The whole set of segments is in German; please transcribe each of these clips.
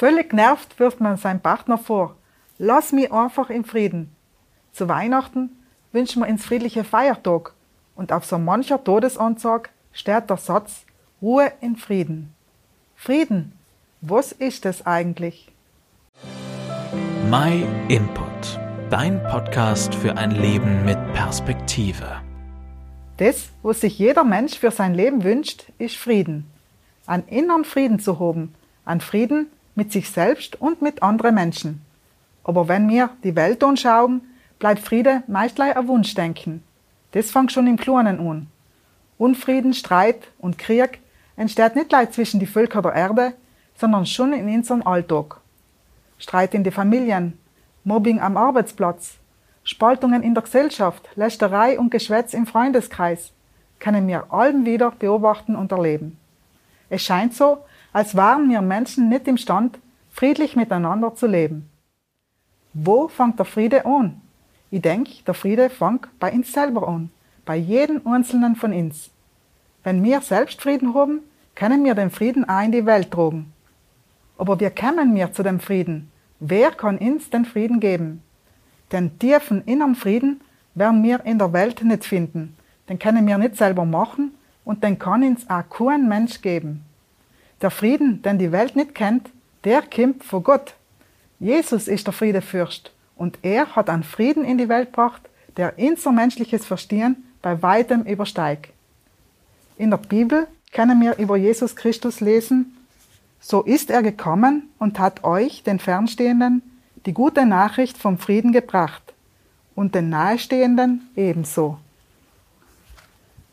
Völlig genervt wirft man seinem Partner vor, lass mich einfach in Frieden. Zu Weihnachten wünschen wir ins friedliche Feiertag und auf so mancher Todesanzeige steht der Satz Ruhe in Frieden. Frieden, was ist es eigentlich? My Input, dein Podcast für ein Leben mit Perspektive. Das, was sich jeder Mensch für sein Leben wünscht, ist Frieden. Einen inneren Frieden zu haben, einen Frieden mit sich selbst und mit anderen Menschen. Aber wenn wir die Welt anschauen, bleibt Friede meist gleich ein Wunschdenken. Das fängt schon im Kleinen an. Unfrieden, Streit und Krieg entsteht nicht gleich zwischen die Völker der Erde, sondern schon in unserem Alltag. Streit in die Familien, Mobbing am Arbeitsplatz, Spaltungen in der Gesellschaft, Lästerei und Geschwätz im Freundeskreis können wir allen wieder beobachten und erleben. Es scheint so, als waren wir Menschen nicht imstand, friedlich miteinander zu leben. Wo fängt der Friede an? Ich denke, der Friede fängt bei uns selber an, bei jedem Einzelnen von uns. Wenn wir selbst Frieden haben, können wir den Frieden auch in die Welt tragen. Aber wie kommen wir zu dem Frieden? Wer kann uns den Frieden geben? Den tiefen inneren Frieden werden wir in der Welt nicht finden. Den können wir nicht selber machen und den kann uns auch kein Mensch geben. Der Frieden, den die Welt nicht kennt, der kommt von Gott. Jesus ist der Friedefürst und er hat einen Frieden in die Welt gebracht, der unser menschliches Verstehen bei weitem übersteigt. In der Bibel können wir über Jesus Christus lesen, so ist er gekommen und hat euch, den Fernstehenden, die gute Nachricht vom Frieden gebracht und den Nahestehenden ebenso.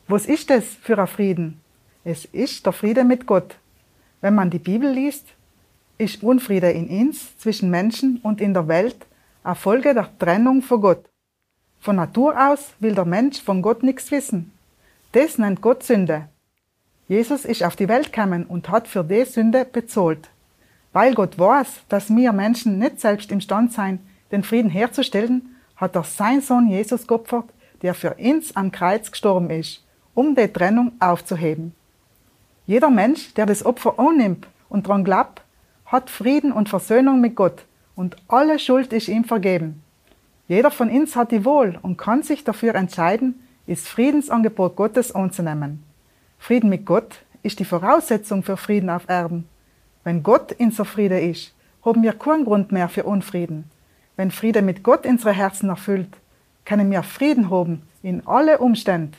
Was ist es für ein Frieden? Es ist der Friede mit Gott. Wenn man die Bibel liest, ist Unfriede in uns, zwischen Menschen und in der Welt eine Folge der Trennung von Gott. Von Natur aus will der Mensch von Gott nichts wissen. Das nennt Gott Sünde. Jesus ist auf die Welt gekommen und hat für die Sünde bezahlt. Weil Gott weiß, dass wir Menschen nicht selbst imstand sein, den Frieden herzustellen, hat er seinen Sohn Jesus geopfert, der für uns am Kreuz gestorben ist, um die Trennung aufzuheben. Jeder Mensch, der das Opfer annimmt und daran glaubt, hat Frieden und Versöhnung mit Gott und alle Schuld ist ihm vergeben. Jeder von uns hat die Wohl und kann sich dafür entscheiden, das Friedensangebot Gottes anzunehmen. Frieden mit Gott ist die Voraussetzung für Frieden auf Erden. Wenn Gott unser Friede ist, haben wir keinen Grund mehr für Unfrieden. Wenn Friede mit Gott unsere Herzen erfüllt, können wir Frieden haben in alle Umstände.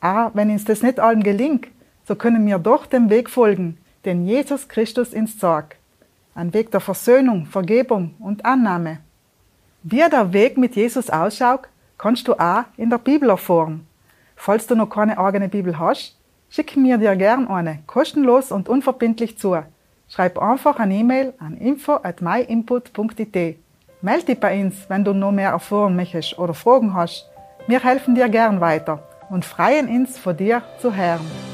Aber wenn uns das nicht allen gelingt, so können wir doch dem Weg folgen, den Jesus Christus uns sagt. Ein Weg der Versöhnung, Vergebung und Annahme. Wie der Weg mit Jesus ausschaut, kannst du auch in der Bibel erfahren. Falls du noch keine eigene Bibel hast, schick mir dir gern eine, kostenlos und unverbindlich zu. Schreib einfach eine E-Mail an info at myinput.it. Melde dich bei uns, wenn du noch mehr erfahren möchtest oder Fragen hast. Wir helfen dir gern weiter und freuen uns, von dir zu hören.